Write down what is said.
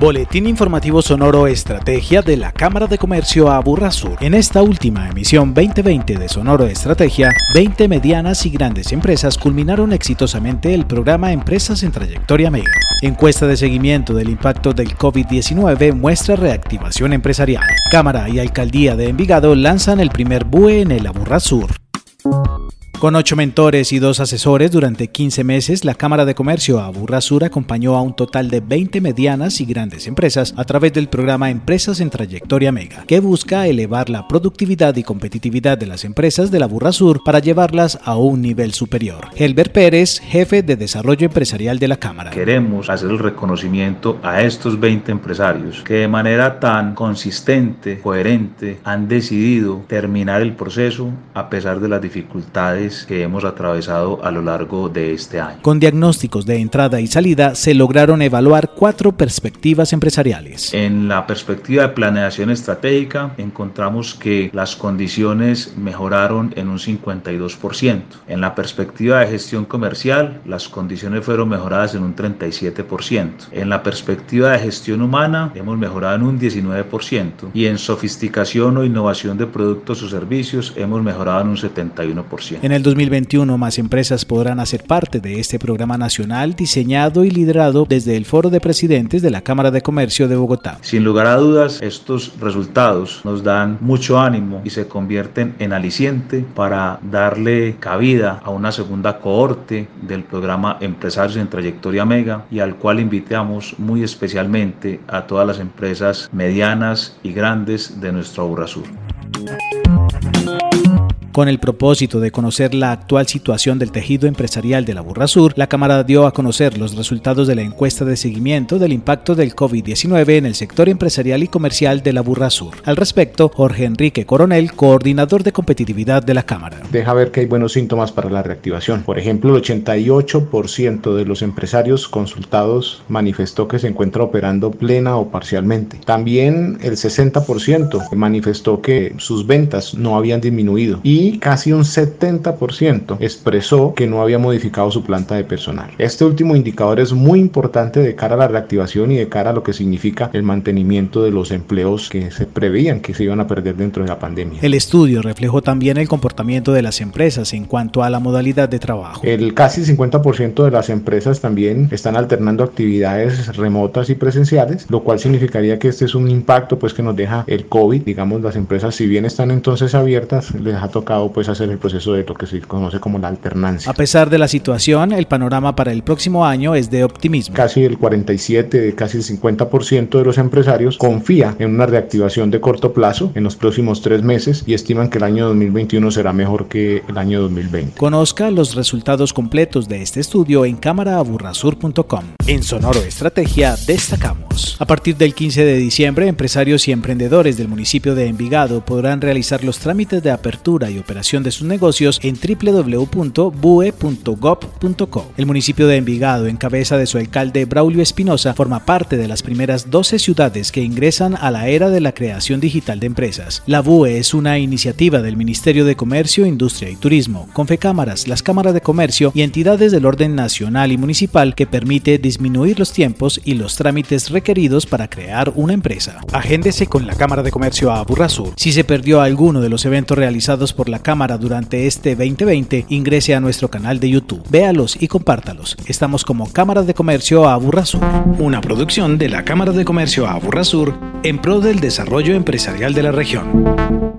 Boletín informativo sonoro Estrategia de la Cámara de Comercio Aburrasur. En esta última emisión 2020 de Sonoro Estrategia, 20 medianas y grandes empresas culminaron exitosamente el programa Empresas en Trayectoria Mega. Encuesta de seguimiento del impacto del COVID-19 muestra reactivación empresarial. Cámara y Alcaldía de Envigado lanzan el primer BUE en el Aburrasur. Con ocho mentores y dos asesores durante 15 meses, la Cámara de Comercio Aburrasur acompañó a un total de 20 medianas y grandes empresas a través del programa Empresas en Trayectoria Mega, que busca elevar la productividad y competitividad de las empresas de la Sur para llevarlas a un nivel superior. Helber Pérez, jefe de Desarrollo Empresarial de la Cámara. Queremos hacer el reconocimiento a estos 20 empresarios que de manera tan consistente, coherente, han decidido terminar el proceso a pesar de las dificultades que hemos atravesado a lo largo de este año. Con diagnósticos de entrada y salida se lograron evaluar cuatro perspectivas empresariales. En la perspectiva de planeación estratégica encontramos que las condiciones mejoraron en un 52%. En la perspectiva de gestión comercial las condiciones fueron mejoradas en un 37%. En la perspectiva de gestión humana hemos mejorado en un 19% y en sofisticación o innovación de productos o servicios hemos mejorado en un 71%. En el 2021 más empresas podrán hacer parte de este programa nacional diseñado y liderado desde el Foro de Presidentes de la Cámara de Comercio de Bogotá. Sin lugar a dudas, estos resultados nos dan mucho ánimo y se convierten en aliciente para darle cabida a una segunda cohorte del programa Empresarios en Trayectoria Mega y al cual invitamos muy especialmente a todas las empresas medianas y grandes de nuestro Aburrasur. Con el propósito de conocer la actual situación del tejido empresarial de la Burra Sur, la Cámara dio a conocer los resultados de la encuesta de seguimiento del impacto del COVID-19 en el sector empresarial y comercial de la Burra Sur. Al respecto, Jorge Enrique Coronel, coordinador de competitividad de la Cámara. Deja ver que hay buenos síntomas para la reactivación. Por ejemplo, el 88% de los empresarios consultados manifestó que se encuentra operando plena o parcialmente. También el 60% manifestó que sus ventas no habían disminuido y y casi un 70% expresó que no había modificado su planta de personal. Este último indicador es muy importante de cara a la reactivación y de cara a lo que significa el mantenimiento de los empleos que se preveían que se iban a perder dentro de la pandemia. El estudio reflejó también el comportamiento de las empresas en cuanto a la modalidad de trabajo. El casi 50% de las empresas también están alternando actividades remotas y presenciales, lo cual significaría que este es un impacto pues que nos deja el COVID, digamos las empresas si bien están entonces abiertas, les ha tocado pues hacer el proceso de lo que se conoce como la alternancia. A pesar de la situación, el panorama para el próximo año es de optimismo. Casi el 47, casi el 50% de los empresarios confía en una reactivación de corto plazo en los próximos tres meses y estiman que el año 2021 será mejor que el año 2020. Conozca los resultados completos de este estudio en cámaraaburrasur.com. En Sonoro Estrategia destacamos. A partir del 15 de diciembre, empresarios y emprendedores del municipio de Envigado podrán realizar los trámites de apertura y operación de sus negocios en www.bue.gov.co. El municipio de Envigado, en cabeza de su alcalde Braulio Espinosa, forma parte de las primeras 12 ciudades que ingresan a la era de la creación digital de empresas. La BUE es una iniciativa del Ministerio de Comercio, Industria y Turismo, Confecámaras, las cámaras de comercio y entidades del orden nacional y municipal que permite disminuir los tiempos y los trámites requeridos para crear una empresa. Agéndese con la Cámara de Comercio a Burrasur. Si se perdió alguno de los eventos realizados por la Cámara durante este 2020, ingrese a nuestro canal de YouTube. Véalos y compártalos. Estamos como Cámara de Comercio Aburrasur, una producción de la Cámara de Comercio Aburrasur en pro del desarrollo empresarial de la región.